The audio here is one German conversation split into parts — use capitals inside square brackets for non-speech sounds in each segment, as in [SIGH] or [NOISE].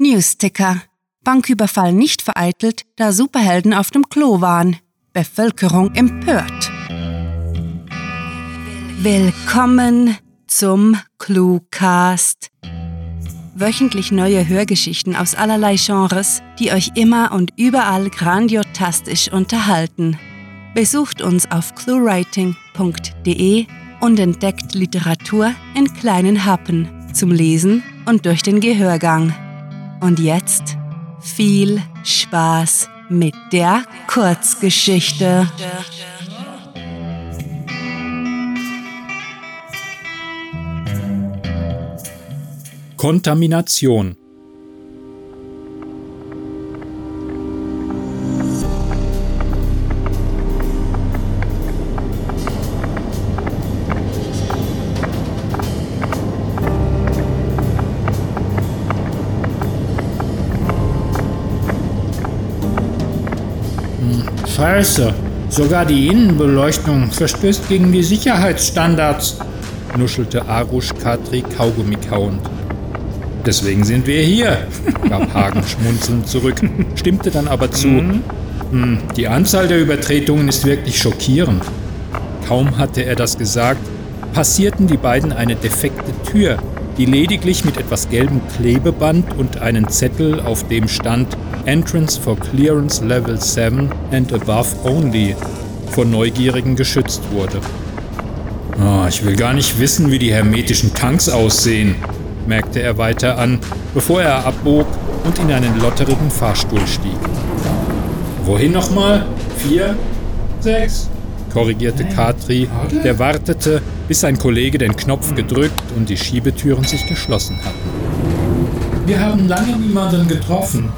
Newsticker. Banküberfall nicht vereitelt, da Superhelden auf dem Klo waren. Bevölkerung empört. Willkommen zum Cluecast. Wöchentlich neue Hörgeschichten aus allerlei Genres, die euch immer und überall grandiotastisch unterhalten. Besucht uns auf cluewriting.de und entdeckt Literatur in kleinen Happen zum Lesen und durch den Gehörgang. Und jetzt viel Spaß mit der Kurzgeschichte. Kontamination Scheiße, sogar die Innenbeleuchtung verstößt gegen die Sicherheitsstandards, nuschelte Arush Katri Kaugummi kauend. Deswegen sind wir hier, [LAUGHS] gab Hagen schmunzelnd zurück, stimmte dann aber zu. Mhm. Hm, die Anzahl der Übertretungen ist wirklich schockierend. Kaum hatte er das gesagt, passierten die beiden eine defekte Tür, die lediglich mit etwas gelbem Klebeband und einen Zettel, auf dem stand Entrance for Clearance Level 7 and Above Only, von Neugierigen geschützt wurde. Oh, ich will gar nicht wissen, wie die hermetischen Tanks aussehen, merkte er weiter an, bevor er abbog und in einen lotterigen Fahrstuhl stieg. Wohin nochmal? Vier? Sechs? korrigierte Katri, der wartete, bis sein Kollege den Knopf gedrückt und die Schiebetüren sich geschlossen hatten. Wir haben lange niemanden getroffen.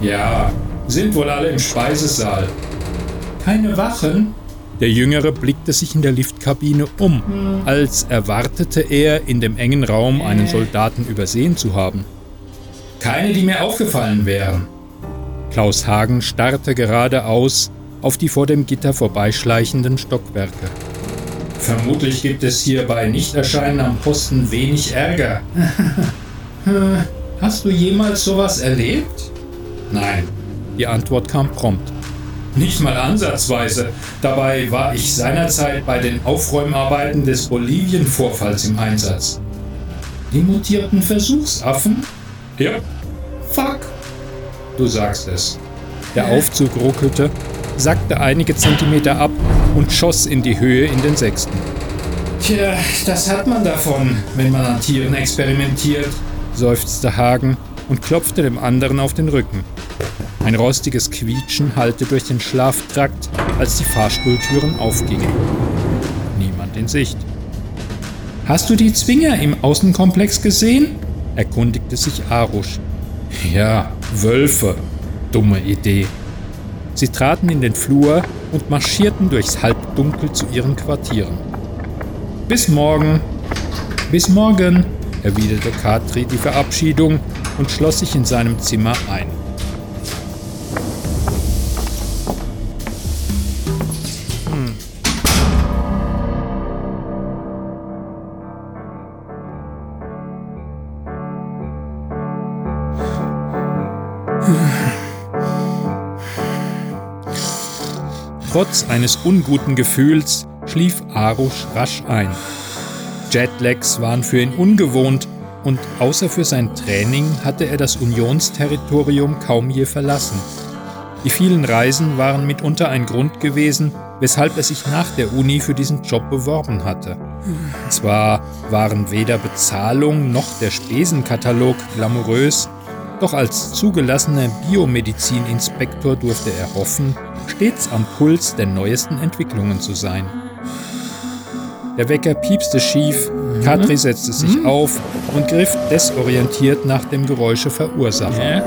Ja, sind wohl alle im Speisesaal. Keine Wachen? Der Jüngere blickte sich in der Liftkabine um, als erwartete er, in dem engen Raum einen Soldaten übersehen zu haben. Keine, die mir aufgefallen wären. Klaus Hagen starrte geradeaus auf die vor dem Gitter vorbeischleichenden Stockwerke. Vermutlich gibt es hier bei Nichterscheinen am Posten wenig Ärger. [LAUGHS] Hast du jemals sowas erlebt? Nein. Die Antwort kam prompt. Nicht mal ansatzweise. Dabei war ich seinerzeit bei den Aufräumarbeiten des Bolivien-Vorfalls im Einsatz. Die mutierten Versuchsaffen? Ja. Fuck. Du sagst es. Der Aufzug ruckelte sackte einige Zentimeter ab und schoss in die Höhe in den sechsten. Tja, das hat man davon, wenn man an Tieren experimentiert, seufzte Hagen und klopfte dem anderen auf den Rücken. Ein rostiges Quietschen hallte durch den Schlaftrakt, als die Fahrstuhltüren aufgingen. Niemand in Sicht. Hast du die Zwinger im Außenkomplex gesehen? erkundigte sich Arusch. Ja, Wölfe. Dumme Idee. Sie traten in den Flur und marschierten durchs Halbdunkel zu ihren Quartieren. Bis morgen. Bis morgen, erwiderte Katri die Verabschiedung und schloss sich in seinem Zimmer ein. Hm. Trotz eines unguten Gefühls schlief Arush rasch ein. Jetlags waren für ihn ungewohnt und außer für sein Training hatte er das Unionsterritorium kaum je verlassen. Die vielen Reisen waren mitunter ein Grund gewesen, weshalb er sich nach der Uni für diesen Job beworben hatte. Zwar waren weder Bezahlung noch der Spesenkatalog glamourös, doch als zugelassener Biomedizininspektor durfte er hoffen, stets am Puls der neuesten Entwicklungen zu sein. Der Wecker piepste schief, Katri setzte sich mhm. auf und griff desorientiert nach dem Geräuscheverursacher.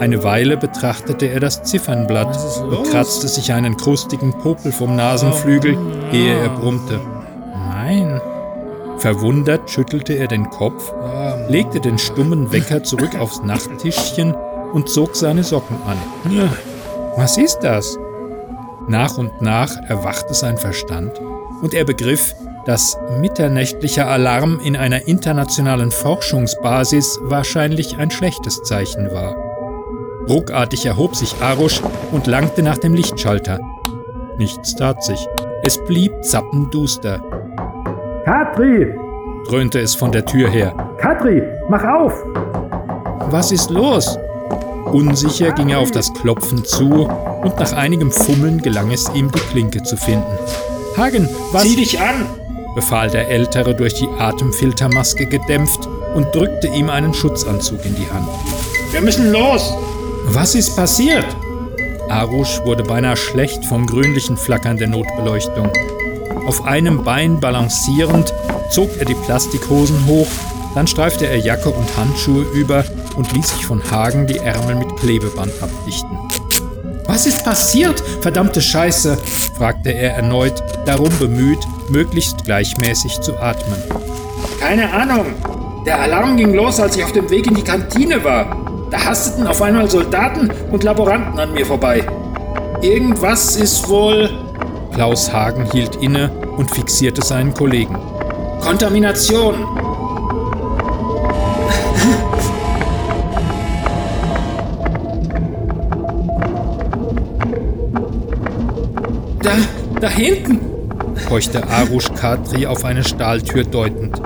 Eine Weile betrachtete er das Ziffernblatt, bekratzte sich einen krustigen Popel vom Nasenflügel, ehe er brummte. Nein. Verwundert schüttelte er den Kopf, legte den stummen Wecker zurück aufs Nachttischchen und zog seine Socken an. Was ist das? Nach und nach erwachte sein Verstand und er begriff, dass mitternächtlicher Alarm in einer internationalen Forschungsbasis wahrscheinlich ein schlechtes Zeichen war. Ruckartig erhob sich Arusch und langte nach dem Lichtschalter. Nichts tat sich. Es blieb zappenduster. Katri! dröhnte es von der Tür her. Katri, mach auf! Was ist los? Unsicher ging er auf das Klopfen zu und nach einigem Fummeln gelang es ihm, die Klinke zu finden. Hagen, was? Zieh dich an! befahl der Ältere durch die Atemfiltermaske gedämpft und drückte ihm einen Schutzanzug in die Hand. Wir müssen los! Was ist passiert? Arusch wurde beinahe schlecht vom grünlichen Flackern der Notbeleuchtung. Auf einem Bein balancierend zog er die Plastikhosen hoch, dann streifte er Jacke und Handschuhe über und ließ sich von Hagen die Ärmel mit Klebeband abdichten. Was ist passiert, verdammte Scheiße? fragte er erneut, darum bemüht, möglichst gleichmäßig zu atmen. Keine Ahnung. Der Alarm ging los, als ich auf dem Weg in die Kantine war. Da hasteten auf einmal Soldaten und Laboranten an mir vorbei. Irgendwas ist wohl. Klaus Hagen hielt inne und fixierte seinen Kollegen. Kontamination. Da, da hinten! keuchte Arush Katri auf eine Stahltür deutend.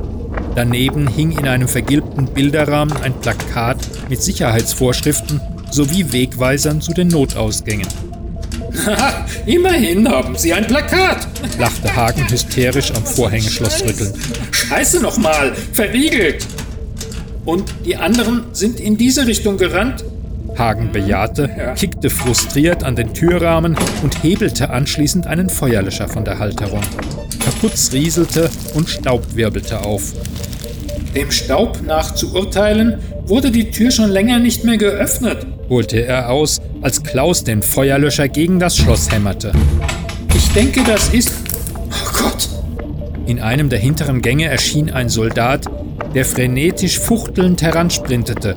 Daneben hing in einem vergilbten Bilderrahmen ein Plakat mit Sicherheitsvorschriften sowie Wegweisern zu den Notausgängen. Haha, immerhin haben Sie ein Plakat, lachte Hagen hysterisch am Vorhängeschloss rüttelnd. Scheiße nochmal, verriegelt! Und die anderen sind in diese Richtung gerannt? Hagen bejahte, kickte frustriert an den Türrahmen und hebelte anschließend einen Feuerlöscher von der Halterung. Verputz rieselte und Staub wirbelte auf. Dem Staub nach zu urteilen, wurde die Tür schon länger nicht mehr geöffnet, holte er aus, als Klaus den Feuerlöscher gegen das Schloss hämmerte. Ich denke, das ist. Oh Gott! In einem der hinteren Gänge erschien ein Soldat, der frenetisch fuchtelnd heransprintete.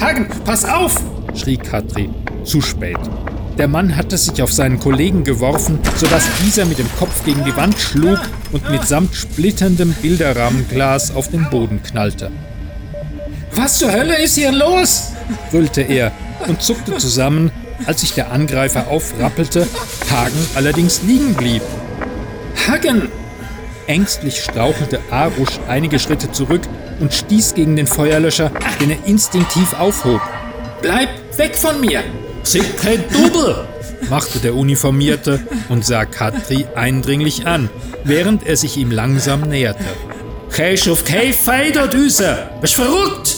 Hagen, pass auf! Schrie Katri. Zu spät. Der Mann hatte sich auf seinen Kollegen geworfen, sodass dieser mit dem Kopf gegen die Wand schlug und mitsamt splitterndem Bilderrahmenglas auf den Boden knallte. Was zur Hölle ist hier los? brüllte er und zuckte zusammen, als sich der Angreifer aufrappelte, Hagen allerdings liegen blieb. Hagen! Ängstlich strauchelte Arusch einige Schritte zurück und stieß gegen den Feuerlöscher, den er instinktiv aufhob. Bleib weg von mir! Sind kein Double! machte der Uniformierte und sah Katri eindringlich an, während er sich ihm langsam näherte. Auf keinen Fall dort raus! Bist verrückt!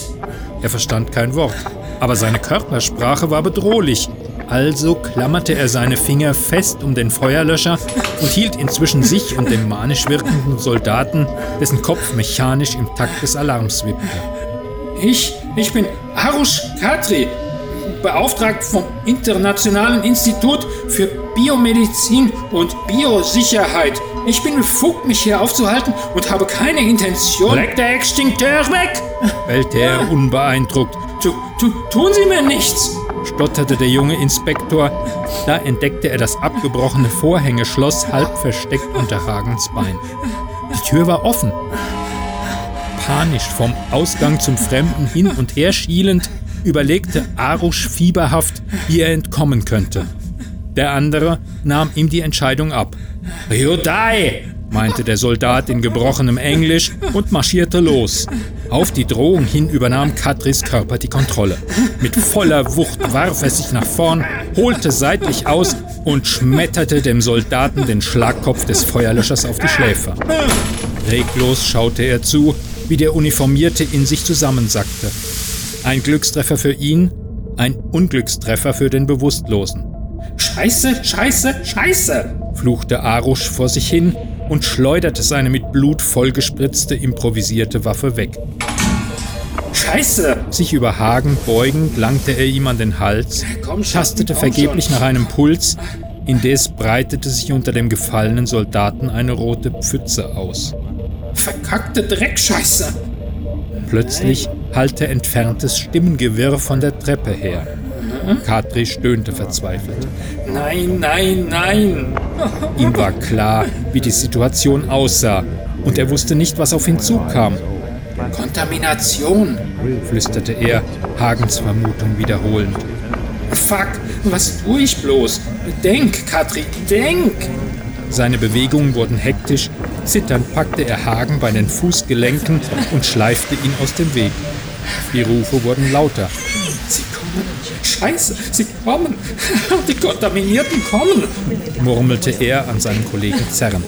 Er verstand kein Wort, aber seine Körpersprache war bedrohlich. Also klammerte er seine Finger fest um den Feuerlöscher und hielt inzwischen sich und den manisch wirkenden Soldaten, dessen Kopf mechanisch im Takt des Alarms wippte. Ich, ich bin Arush Katri, beauftragt vom Internationalen Institut für Biomedizin und Biosicherheit. Ich bin befugt, mich hier aufzuhalten und habe keine Intention. Leg der Extinkteur weg! bellte er unbeeindruckt. Tu, tu, tun Sie mir nichts! stotterte der junge Inspektor. Da entdeckte er das abgebrochene Vorhängeschloss halb versteckt unter Hagens Bein. Die Tür war offen. Panisch vom Ausgang zum Fremden hin und her schielend, überlegte Arusch fieberhaft, wie er entkommen könnte. Der andere nahm ihm die Entscheidung ab. You die! meinte der Soldat in gebrochenem Englisch und marschierte los. Auf die Drohung hin übernahm Katris Körper die Kontrolle. Mit voller Wucht warf er sich nach vorn, holte seitlich aus und schmetterte dem Soldaten den Schlagkopf des Feuerlöschers auf die Schläfer. Reglos schaute er zu, wie der Uniformierte in sich zusammensackte. Ein Glückstreffer für ihn, ein Unglückstreffer für den Bewusstlosen. Scheiße, scheiße, scheiße! fluchte Arusch vor sich hin und schleuderte seine mit Blut vollgespritzte improvisierte Waffe weg. Scheiße! Sich über Hagen beugend langte er ihm an den Hals, schon, tastete vergeblich schon. nach einem Puls, indes breitete sich unter dem gefallenen Soldaten eine rote Pfütze aus. Verkackte Dreckscheiße! Plötzlich hallte entferntes Stimmengewirr von der Treppe her. Katri stöhnte verzweifelt. Nein, nein, nein! Ihm war klar, wie die Situation aussah. und er wusste nicht, was auf ihn zukam. Kontamination, flüsterte er, Hagens Vermutung wiederholend. Fuck, was tue ich bloß? Denk, Katri, denk! Seine Bewegungen wurden hektisch, zitternd packte er Hagen bei den Fußgelenken und schleifte ihn aus dem Weg. Die Rufe wurden lauter. Sie kommen! Scheiße, sie kommen! [LAUGHS] Die Kontaminierten kommen! murmelte er an seinen Kollegen zerrend.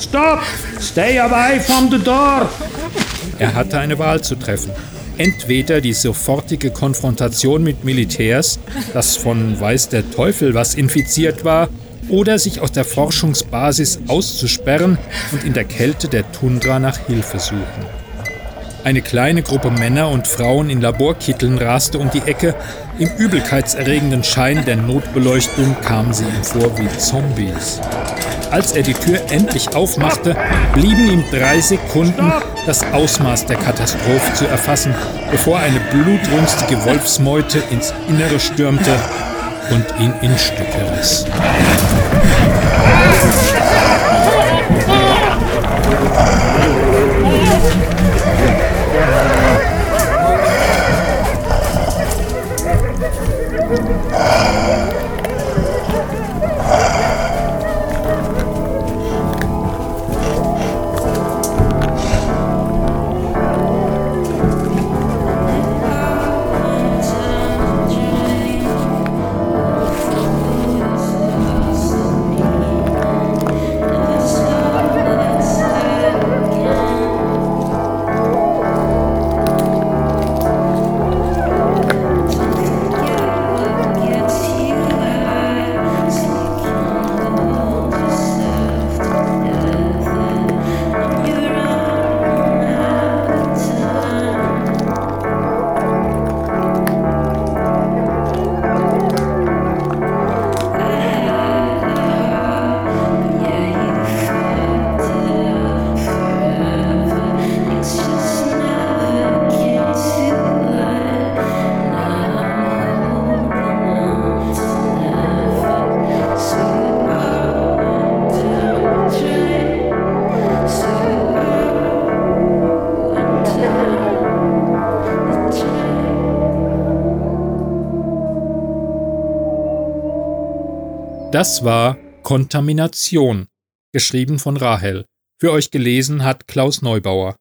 Stop! Stay away from the door! Er hatte eine Wahl zu treffen. Entweder die sofortige Konfrontation mit Militärs, das von weiß der Teufel was infiziert war, oder sich aus der Forschungsbasis auszusperren und in der Kälte der Tundra nach Hilfe suchen. Eine kleine Gruppe Männer und Frauen in Laborkitteln raste um die Ecke. Im übelkeitserregenden Schein der Notbeleuchtung kamen sie ihm vor wie Zombies. Als er die Tür endlich aufmachte, blieben ihm drei Sekunden, das Ausmaß der Katastrophe zu erfassen, bevor eine blutrünstige Wolfsmeute ins Innere stürmte und ihn in Stücke riss. Das war Kontamination, geschrieben von Rahel. Für euch gelesen hat Klaus Neubauer.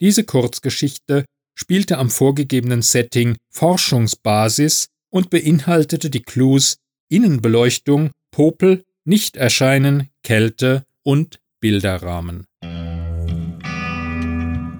Diese Kurzgeschichte spielte am vorgegebenen Setting Forschungsbasis und beinhaltete die Clues Innenbeleuchtung, Popel, Nichterscheinen, Kälte und Bilderrahmen.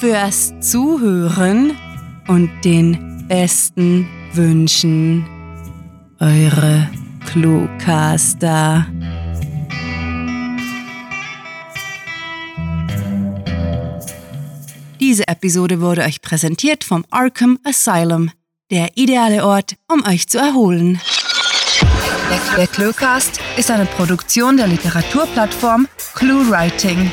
fürs Zuhören und den besten Wünschen. Eure Cluecaster. Diese Episode wurde euch präsentiert vom Arkham Asylum, der ideale Ort, um euch zu erholen. Der Cluecast ist eine Produktion der Literaturplattform ClueWriting.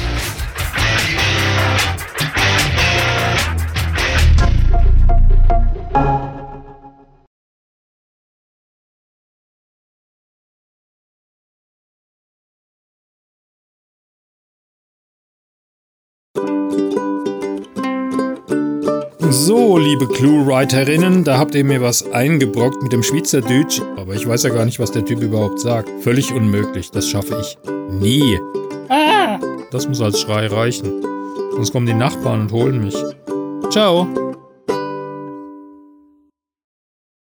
So, liebe Clue-Writerinnen, da habt ihr mir was eingebrockt mit dem Schweizerdeutsch, aber ich weiß ja gar nicht, was der Typ überhaupt sagt. Völlig unmöglich, das schaffe ich nie. Das muss als Schrei reichen. Sonst kommen die Nachbarn und holen mich. Ciao.